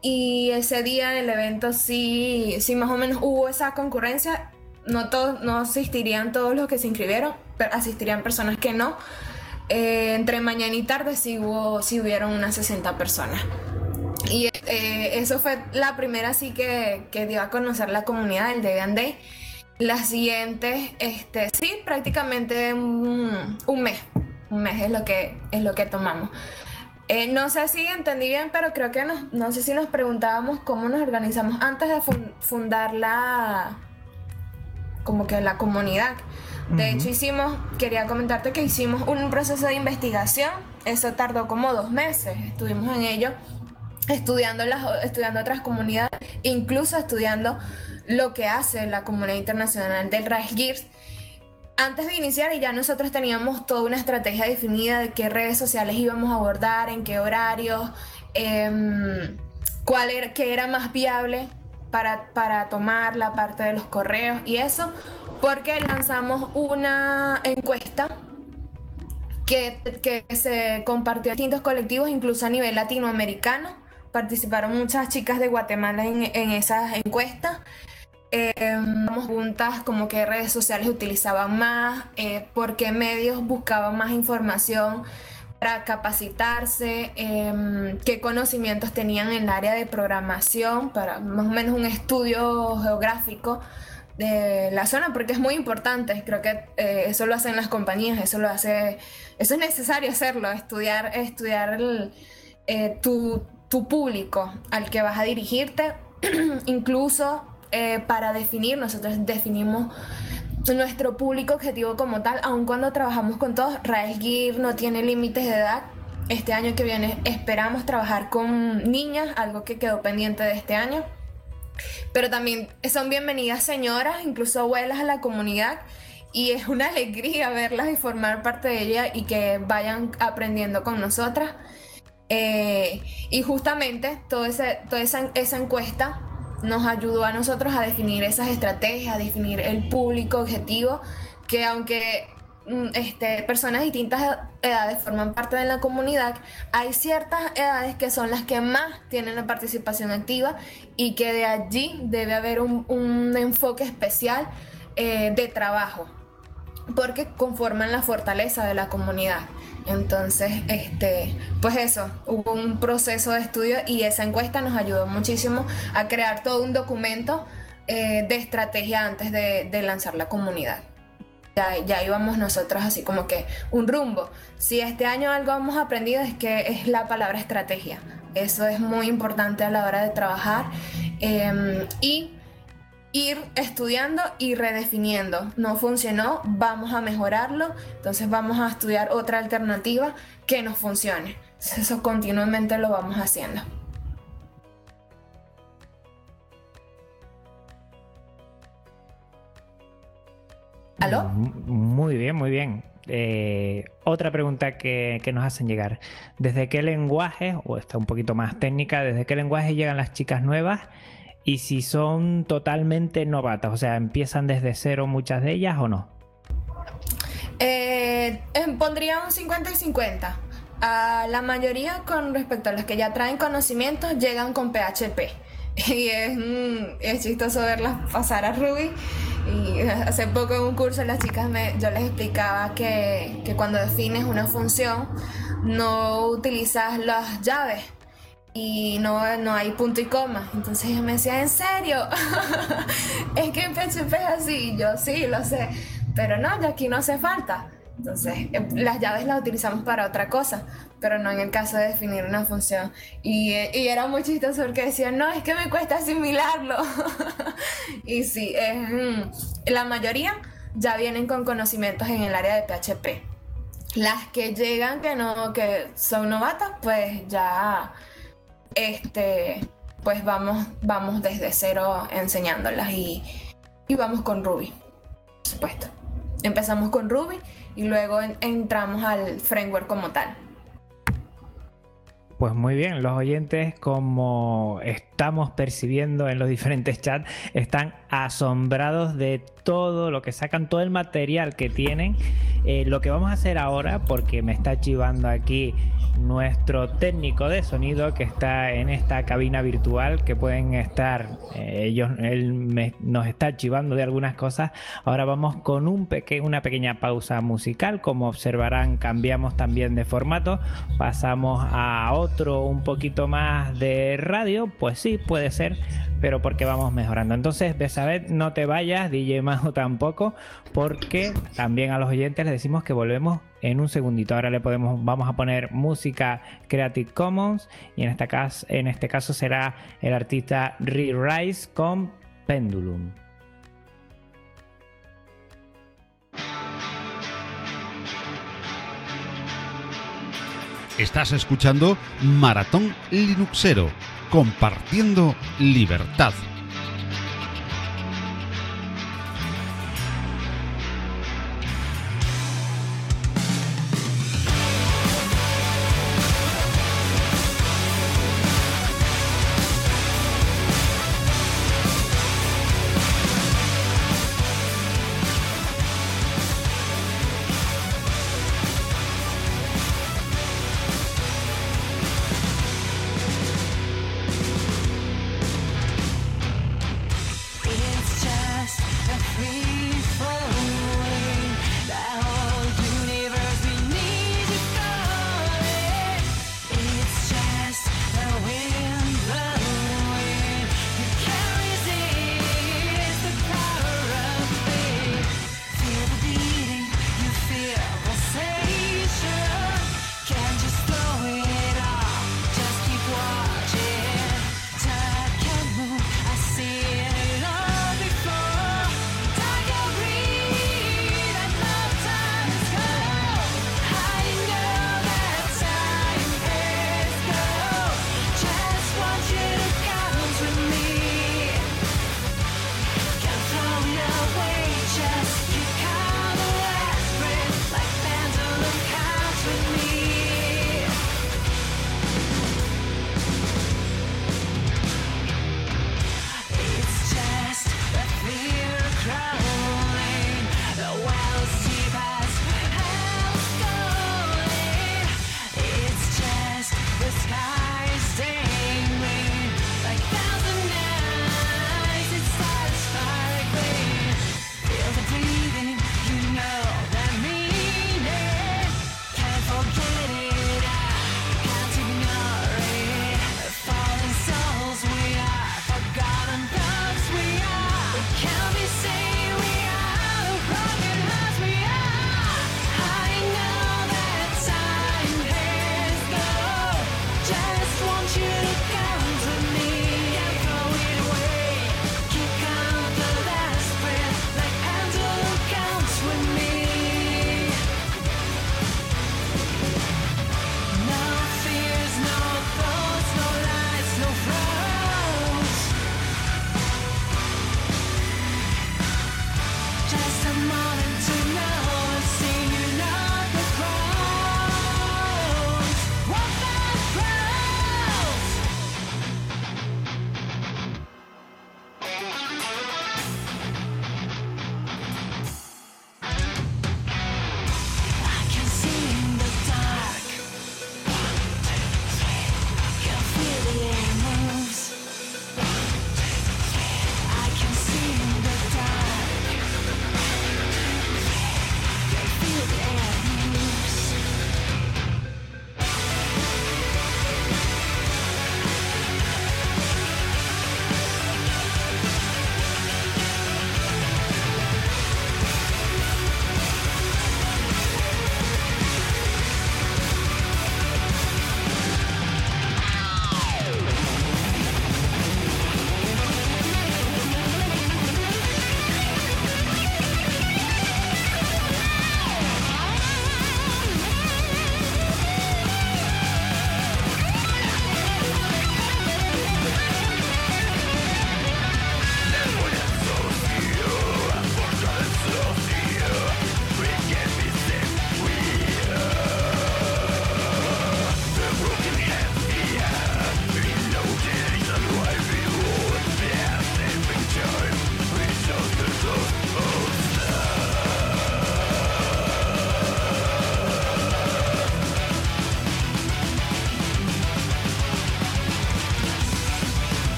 Y ese día del evento sí, sí más o menos hubo esa concurrencia. No, todos, no asistirían todos los que se inscribieron, asistirían personas que no. Eh, entre mañana y tarde sí, hubo, sí hubieron unas 60 personas. Y eh, eso fue la primera sí que, que, dio a conocer la comunidad del Day Day. Las siguientes, este, sí, prácticamente un, un, mes. Un mes es lo que, es lo que tomamos. Eh, no sé si entendí bien, pero creo que nos, no sé si nos preguntábamos cómo nos organizamos antes de fundar la, como que la comunidad. De hecho, hicimos, quería comentarte que hicimos un proceso de investigación. Eso tardó como dos meses. Estuvimos en ello, estudiando, las, estudiando otras comunidades, incluso estudiando lo que hace la comunidad internacional del Gears. Antes de iniciar, ya nosotros teníamos toda una estrategia definida de qué redes sociales íbamos a abordar, en qué horarios, em, cuál era, qué era más viable para, para tomar la parte de los correos y eso porque lanzamos una encuesta que, se compartió en distintos colectivos, incluso a nivel latinoamericano. Participaron muchas chicas de Guatemala en, esas encuestas. Eh, juntas como qué redes sociales utilizaban más, eh, por qué medios buscaban más información para capacitarse, em, qué conocimientos tenían en el área de programación, para más o menos un estudio geográfico de la zona porque es muy importante. Creo que eh, eso lo hacen las compañías, eso lo hace, eso es necesario hacerlo, estudiar, estudiar eh, tu, público al que vas a dirigirte, (clears throat) incluso eh, para definir, nosotros definimos nuestro público objetivo como tal, aun cuando trabajamos con todos, Rael Gear no tiene límites de edad. Este año que viene esperamos trabajar con niñas, algo que quedó pendiente de este año. Pero también son bienvenidas señoras, incluso abuelas a la comunidad. Y es una (laughs) alegría verlas y formar parte de ella y que vayan aprendiendo con nosotras. Eh, y justamente toda, toda esa, esa encuesta nos ayudó a nosotros a definir esas estrategias, a definir el público objetivo, que aunque Mm, este, personas de distintas edades forman parte de la comunidad, hay ciertas edades que son las que más tienen la participación activa y que de allí debe haber un, enfoque especial eh, de trabajo, porque conforman la fortaleza de la comunidad. Entonces, este, pues eso, hubo un proceso de estudio y esa encuesta nos ayudó muchísimo a crear todo un documento eh, de estrategia antes de, lanzar la comunidad. Ya, ya, íbamos nosotros así como que un rumbo. Si este año algo hemos aprendido es que es la palabra estrategia. Eso es muy importante a la hora de trabajar. Eh, y ir estudiando y redefiniendo. No funcionó, vamos a mejorarlo, entonces vamos a estudiar otra alternativa que nos funcione. Eso continuamente lo vamos haciendo. ¿Aló? Muy bien, muy bien. Eh, otra pregunta que, nos hacen llegar. ¿Desde qué lenguaje, o está un poquito más técnica, desde qué lenguaje llegan las chicas nuevas? Y si son totalmente novatas, o sea, empiezan desde cero muchas de ellas o no? Eh, pondría un 50 y 50. A la mayoría con respecto a los que ya traen conocimientos llegan con PHP. (laughs) Y es, es chistoso verlas pasar a Ruby. Y hace poco en un curso las chicas me, yo les explicaba que, que cuando defines una función no utilizas las llaves y no, no hay punto y coma. Entonces ella me decía, ¿en serio? (laughs) es que en PHP es así. Y yo sí, lo sé. Pero no, ya aquí no hace falta. Entonces, eh, las llaves las utilizamos para otra cosa, pero no en el caso de definir una función. Y, y era muy chistoso porque decían, no, es que me cuesta asimilarlo. (laughs) y sí, la mayoría ya vienen con conocimientos en el área de PHP. Las que llegan que no, que son novatas, pues ya este, pues vamos, vamos desde cero enseñándolas y, y vamos con Ruby, por supuesto. Empezamos con Ruby y luego en, entramos al framework como tal. Pues muy bien, los oyentes, como estamos percibiendo en los diferentes chats, están asombrados de todo lo que sacan, todo el material que tienen. Eh, lo que vamos a hacer ahora, porque me está chivando aquí nuestro técnico de sonido que está en esta cabina virtual que pueden estar eh, ellos él nos está archivando de algunas cosas. Ahora vamos con un peque, una pequeña pausa musical. Como observarán cambiamos también de formato. Pasamos a otro un poquito más de radio. Pues sí puede ser pero porque vamos mejorando. Entonces, Besabet, no te vayas, DJ Majo tampoco, porque también a los oyentes les decimos que volvemos en un segundito. Ahora le podemos, vamos a poner música Creative Commons y en caso, en este caso será el artista Re-Rise con Pendulum. Estás escuchando Maratón Linuxero compartiendo libertad.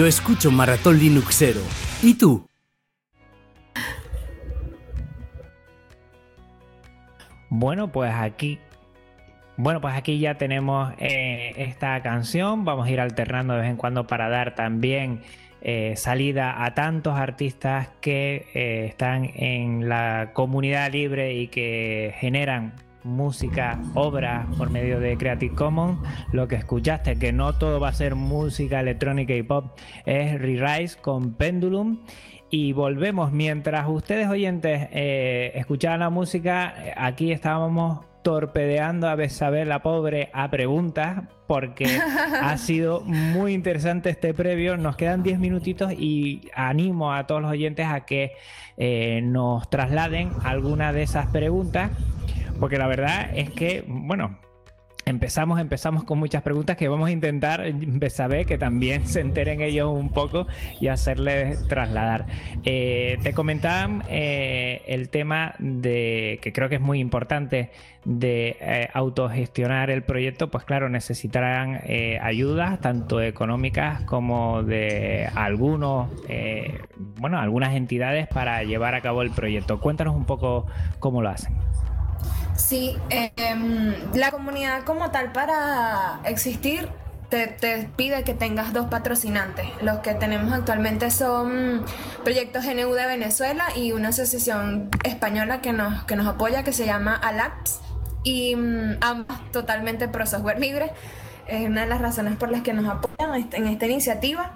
Yo escucho Maratón Linuxero. ¿Y tú? Bueno, pues aquí. Bueno, pues aquí ya tenemos eh, esta canción. Vamos a ir alternando de vez en cuando para dar también eh, salida a tantos artistas que eh, están en la comunidad libre y que generan música, obra por medio de Creative Commons. Lo que escuchaste, que no todo va a ser música electrónica y pop, es Re-Rise con Pendulum. Y volvemos, mientras ustedes oyentes eh, escuchaban la música, aquí estábamos torpedeando a Besabel la pobre a preguntas porque (laughs) ha sido muy interesante este previo. Nos quedan 10 minutitos y animo a todos los oyentes a que eh, nos trasladen alguna de esas preguntas porque la verdad es que, bueno, Empezamos, empezamos con muchas preguntas que vamos a intentar saber que también se enteren ellos un poco y hacerles trasladar. Eh, te comentaban eh, el tema de que creo que es muy importante de eh, autogestionar el proyecto, pues claro, necesitarán ayudas tanto económicas como de algunos, bueno, algunas entidades para llevar a cabo el proyecto. Cuéntanos un poco cómo lo hacen. Sí, em, la comunidad como tal para existir te, pide que tengas dos patrocinantes. Los que tenemos actualmente son Proyectos GNU de Venezuela y una asociación española que nos, que nos apoya que se llama ALAPS y mm, ambas totalmente pro software libre. Es una de las razones por las que nos apoyan en esta iniciativa.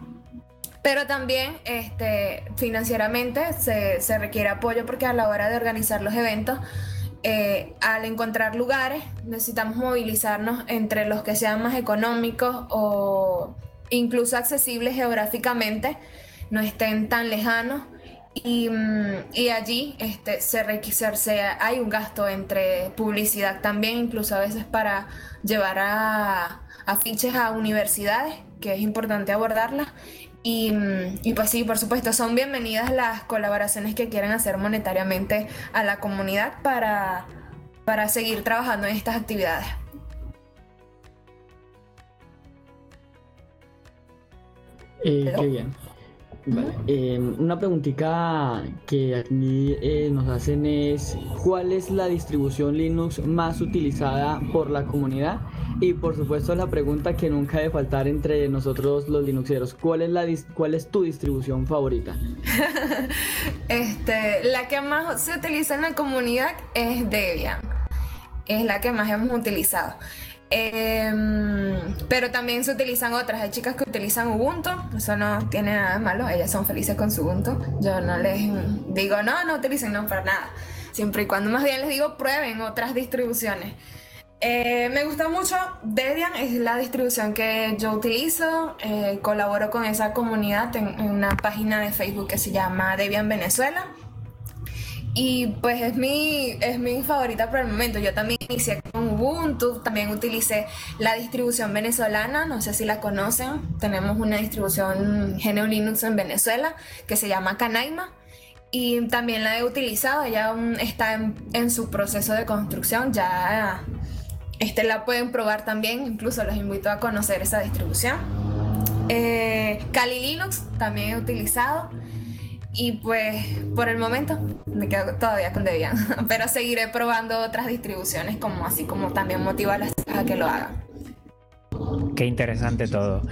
Pero también este, financieramente se, se requiere apoyo porque a la hora de organizar los eventos eh, al encontrar lugares necesitamos movilizarnos entre los que sean más económicos o incluso accesibles geográficamente, no estén tan lejanos. Y, mm, allí este, se, hay un gasto entre publicidad también, incluso a veces para llevar a afiches a universidades, que es importante abordarlas, y, pues sí, por supuesto, son bienvenidas las colaboraciones que quieran hacer monetariamente a la comunidad para, para seguir trabajando en estas actividades. Eh, qué bien. Eh, una preguntita que aquí eh, nos hacen es ¿cuál es la distribución Linux más utilizada por la comunidad? Y por supuesto la pregunta que nunca debe faltar entre nosotros los Linuxeros, ¿cuál es, la cuál es tu distribución favorita? (laughs) este, la que más se utiliza en la comunidad es Debian, es la que más hemos utilizado. Em, pero también se utilizan otras. Hay chicas que utilizan Ubuntu. Eso no tiene nada de malo. Ellas son felices con su Ubuntu. Yo no les digo, no, no utilicen, no, para nada. Siempre y cuando más bien les digo, prueben otras distribuciones. Eh, me gusta mucho Debian, es la distribución que yo utilizo. Eh, colaboro con esa comunidad en una página de Facebook que se llama Debian Venezuela. Y pues es mi, es mi favorita por el momento. Yo también inicié con Ubuntu, también utilicé la distribución venezolana, no sé si la conocen. Tenemos una distribución GNU Linux en Venezuela que se llama Canaima. Y también la he utilizado, ya está en, su proceso de construcción, ya este, la pueden probar también, incluso los invito a conocer esa distribución. Eh, Kali Linux también he utilizado. Y pues por el momento me quedo todavía con Debian, (laughs) pero seguiré probando otras distribuciones como así como también motivarlas a que lo hagan. Qué interesante todo.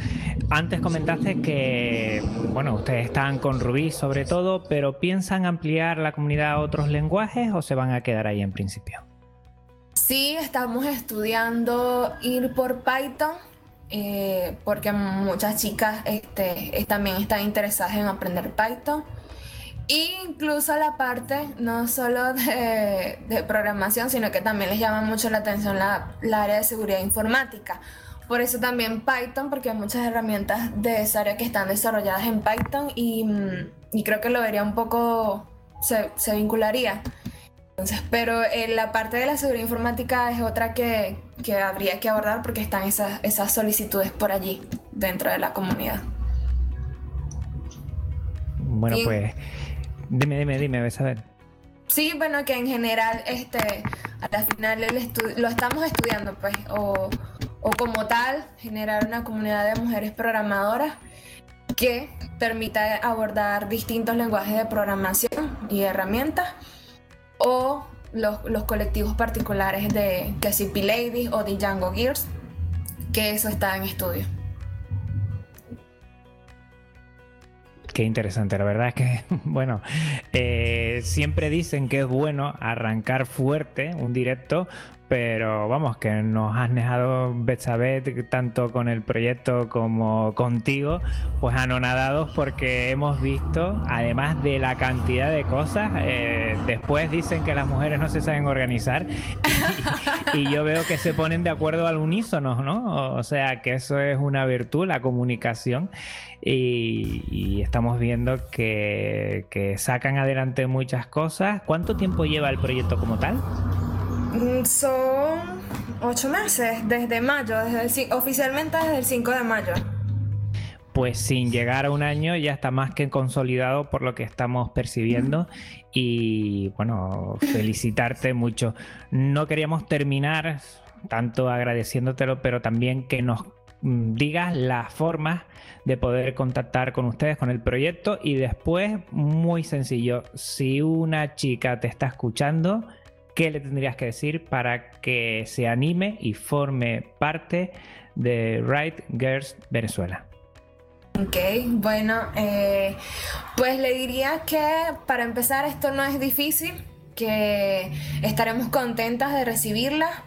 Antes comentaste que, bueno, ustedes están con Ruby sobre todo, pero ¿piensan ampliar la comunidad a otros lenguajes o se van a quedar ahí en principio? Sí, estamos estudiando ir por Python, eh, porque muchas chicas este, también están interesadas en aprender Python. Incluso la parte no solo de, programación, sino que también les llama mucho la atención la, área de seguridad informática. Por eso también Python, porque hay muchas herramientas de esa área que están desarrolladas en Python y, mm, creo que lo vería un poco, se, vincularía. Entonces, pero eh, la parte de la seguridad informática es otra que, habría que abordar porque están esas, esas solicitudes por allí, dentro de la comunidad. Bueno, pues Dime, dime, dime, ves a ver. Sí, bueno, que en general, este, al final lo estamos estudiando, pues, o, como tal, generar una comunidad de mujeres programadoras que permita abordar distintos lenguajes de programación y herramientas o los, los colectivos particulares de KCP Ladies o de Django Gears, que eso está en estudio. Qué interesante, la verdad es que, (laughs) bueno, eh, siempre dicen que es bueno arrancar fuerte un directo pero vamos, que nos has dejado, Betsabet, tanto con el proyecto como contigo, pues anonadados porque hemos visto, además de la cantidad de cosas, eh, después dicen que las mujeres no se saben organizar y, (laughs) yo veo que se ponen de acuerdo al unísono, ¿no? O sea, que eso es una virtud, la comunicación. Y, estamos viendo que, que sacan adelante muchas cosas. ¿Cuánto tiempo lleva el proyecto como tal? Mm, son ocho meses, desde mayo, desde el, oficialmente desde el 5 de mayo. Pues sin llegar a un año ya está más que consolidado por lo que estamos percibiendo y bueno, felicitarte mucho. No queríamos terminar tanto agradeciéndotelo, pero también que nos mm, digas las formas de poder contactar con ustedes, con el proyecto y después, muy sencillo, si una chica te está escuchando, ¿qué le tendrías que decir para que se anime y forme parte de Right Girls Venezuela? Ok, bueno, eh, pues le diría que para empezar esto no es difícil, que estaremos contentas de recibirla,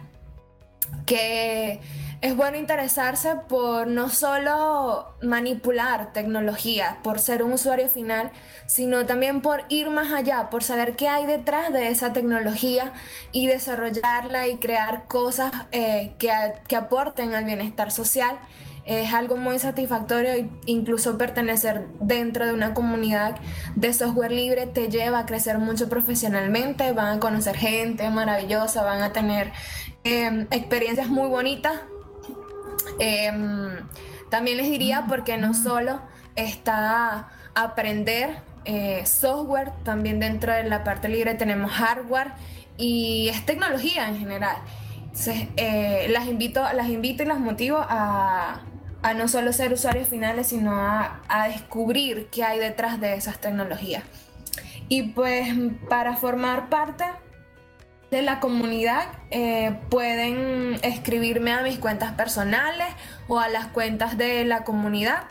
que es bueno interesarse por no solo manipular tecnología, por ser un usuario final, sino también por ir más allá, por saber qué hay detrás de esa tecnología y desarrollarla y crear cosas eh, que, que aporten al bienestar social. Es algo muy satisfactorio incluso pertenecer dentro de una comunidad de software libre te lleva a crecer mucho profesionalmente, van a conocer gente maravillosa, van a tener em, experiencias muy bonitas Em, también les diría porque no solo está aprender eh, software, también dentro de la parte libre tenemos hardware y es tecnología en general. Eh, las, invito, las invito y las motivo a, no solo ser usuarios finales, sino a, a descubrir qué hay detrás de esas tecnologías. Y pues para formar parte de la comunidad eh, pueden escribirme a mis cuentas personales o a las cuentas de la comunidad.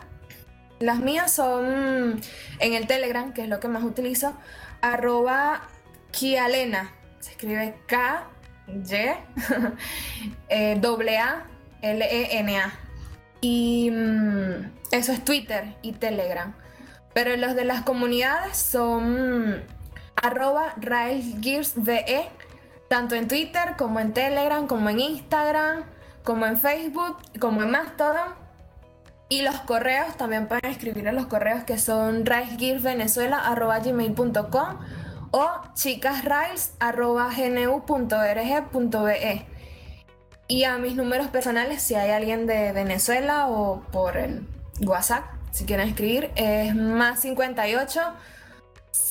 Las mías son en el Telegram, que es lo que más utilizo, arroba Kialena. Se escribe K, Y, (laughs) eh, A, L, E, N, A. Y mm, eso es Twitter y Telegram. Pero los de las comunidades son arroba RailsGearsVE tanto en Twitter como en Telegram, como en Instagram, como en Facebook, como en Mastodon. Y los correos, también pueden escribir en los correos que son railsgearvenezuela.gmail.com o chicasrails.gnu.org.be Y a mis números personales, si hay alguien de Venezuela o por el WhatsApp, si quieren escribir, es más 58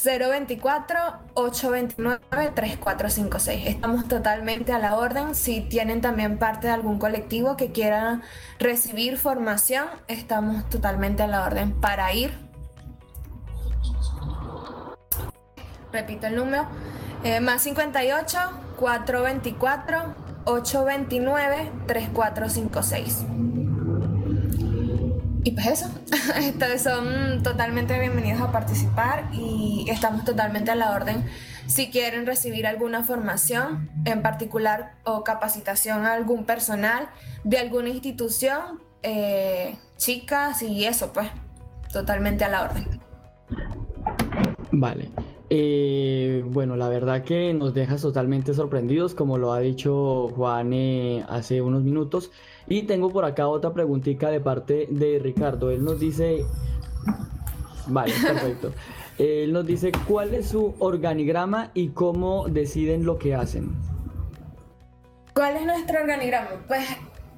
024-829-3456. Estamos totalmente a la orden. Si tienen también parte de algún colectivo que quiera recibir formación, estamos totalmente a la orden para ir. Repito el número. Eh, más 58 424 829 3456. Y pues eso, (laughs) Estos son totalmente bienvenidos a participar y estamos totalmente a la orden. Si quieren recibir alguna formación en particular o capacitación a algún personal de alguna institución, eh, chicas y eso, pues totalmente a la orden. Vale. Eh, bueno, la verdad que nos dejas totalmente sorprendidos, como lo ha dicho Juan eh, hace unos minutos. Y tengo por acá otra preguntita de parte de Ricardo. Él nos dice, vale, (laughs) perfecto. Él nos dice cuál es su organigrama y cómo deciden lo que hacen. ¿Cuál es nuestro organigrama? Pues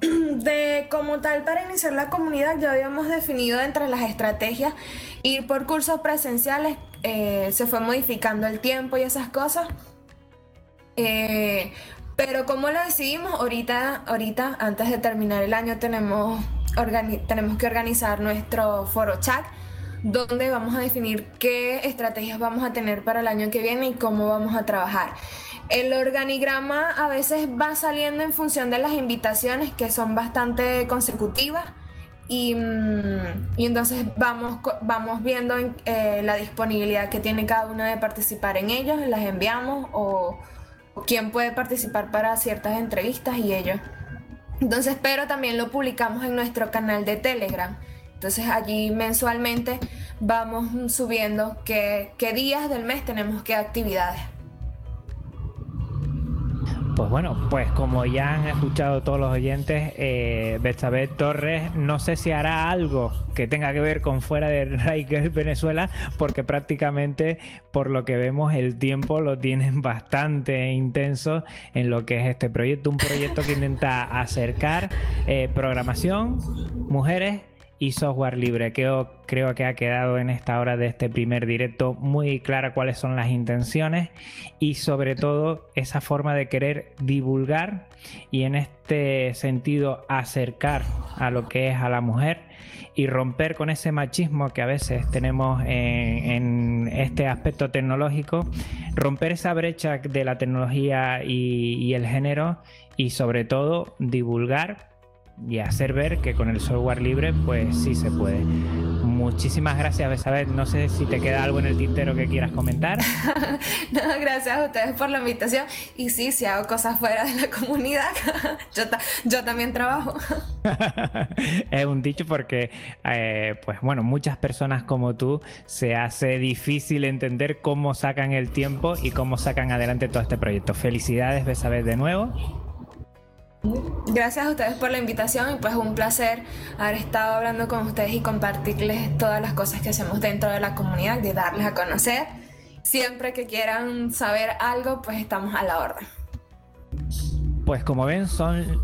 (clears throat) de como tal para iniciar la comunidad ya habíamos definido entre las estrategias ir por cursos presenciales eh, se fue modificando el tiempo y esas cosas. Eh, pero como lo decidimos ahorita ahorita antes de terminar el año tenemos tenemos que organizar nuestro foro chat donde vamos a definir qué estrategias vamos a tener para el año que viene y cómo vamos a trabajar. El organigrama a veces va saliendo en función de las invitaciones que son bastante consecutivas y, mm, entonces vamos, vamos viendo eh, la disponibilidad que tiene cada uno de participar en ellos, las enviamos o, o quién puede participar para ciertas entrevistas y ellos. Entonces, pero también lo publicamos en nuestro canal de Telegram. Entonces allí mensualmente vamos subiendo qué, qué días del mes tenemos qué actividades. Pues bueno, pues como ya han escuchado todos los oyentes, eh, Torres no sé si hará algo que tenga que ver con fuera de Riker Venezuela, porque prácticamente por lo que vemos el tiempo lo tienen (laughs) bastante intenso en lo que es este proyecto, un proyecto que intenta acercar eh, programación, mujeres y software libre. Creo, creo que ha quedado en esta hora de este primer directo muy clara cuáles son las intenciones y sobre todo esa forma de querer divulgar y en este sentido acercar a lo que es a la mujer y romper con ese machismo que a veces tenemos en, este aspecto tecnológico, romper esa brecha de la tecnología y, y el género y sobre todo divulgar y hacer ver que con el software libre pues sí se puede. Muchísimas gracias, Besabel. No sé si te queda algo en el tintero que quieras comentar. (laughs) no, gracias a ustedes por la invitación. Y sí, si hago cosas fuera de la comunidad, (laughs) yo, yo también trabajo. (laughs) es un dicho porque, eh, pues bueno, muchas personas como tú se hace difícil entender cómo sacan el tiempo y cómo sacan adelante todo este proyecto. Felicidades, Besabel, de nuevo. Gracias a ustedes por la invitación y pues un placer haber estado hablando con ustedes y compartirles todas las cosas que hacemos dentro de la comunidad, de darles a conocer. Siempre que quieran saber algo, pues estamos a la orden. Pues como ven, son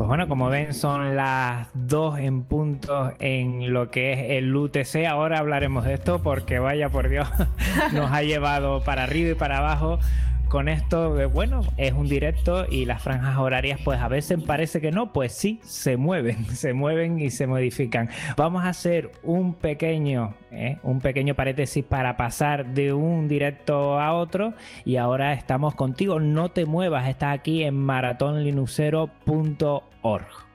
pues bueno, como ven, son las dos en punto en lo que es el UTC. Ahora hablaremos de esto porque vaya por Dios, (laughs) nos ha llevado para arriba y para abajo con esto, bueno, es un directo y las franjas horarias, pues a veces parece que no, pues sí, se mueven, (laughs) se mueven y se modifican. Vamos a hacer un pequeño, eh, un pequeño paréntesis para pasar de un directo a otro y ahora estamos contigo. No te muevas, estás aquí en maratonlinuxero.org.